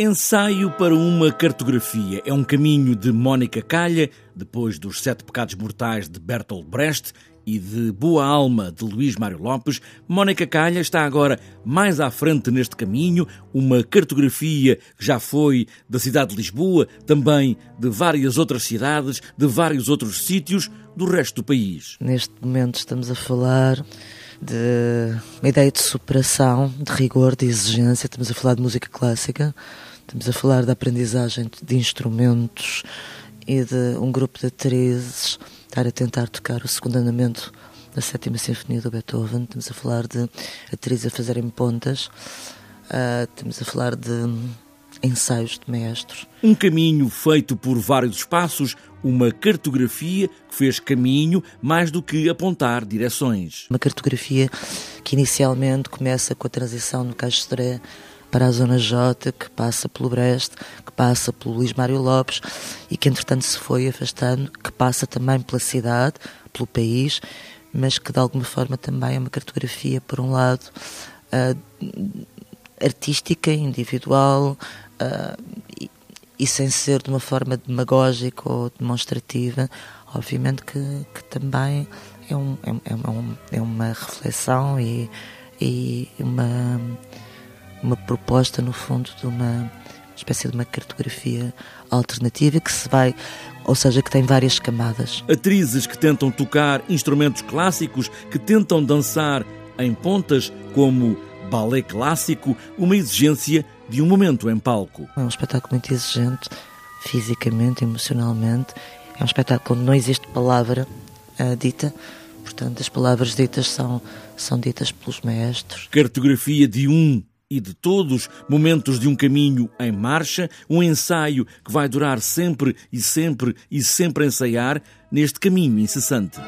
Ensaio para uma cartografia é um caminho de Mónica Calha, depois dos Sete Pecados Mortais de Bertolt Brecht e de Boa Alma de Luís Mário Lopes. Mónica Calha está agora mais à frente neste caminho, uma cartografia que já foi da cidade de Lisboa, também de várias outras cidades, de vários outros sítios do resto do país. Neste momento estamos a falar de uma ideia de superação, de rigor, de exigência. Estamos a falar de música clássica, estamos a falar da aprendizagem de instrumentos e de um grupo de atrizes estar a tentar tocar o segundo andamento da sétima sinfonia do Beethoven. Estamos a falar de atrizes a fazerem pontas. Uh, estamos a falar de ensaios de maestros. Um caminho feito por vários espaços, uma cartografia que fez caminho mais do que apontar direções. Uma cartografia que inicialmente começa com a transição no Castré para a Zona J, que passa pelo Brest, que passa pelo Luís Mário Lopes e que entretanto se foi afastando, que passa também pela cidade, pelo país, mas que de alguma forma também é uma cartografia, por um lado, uh, artística, individual, uh, e, sem ser de uma forma demagógica ou demonstrativa, obviamente que, que também é, um, é, é, um, é uma reflexão e, e uma, uma proposta, no fundo, de uma espécie de uma cartografia alternativa que se vai, ou seja, que tem várias camadas. Atrizes que tentam tocar instrumentos clássicos, que tentam dançar em pontas, como balé clássico, uma exigência de um momento em palco. É um espetáculo muito exigente, fisicamente, emocionalmente. É um espetáculo onde não existe palavra uh, dita, portanto, as palavras ditas são, são ditas pelos maestros. Cartografia de um e de todos, momentos de um caminho em marcha, um ensaio que vai durar sempre e sempre e sempre ensaiar neste caminho incessante.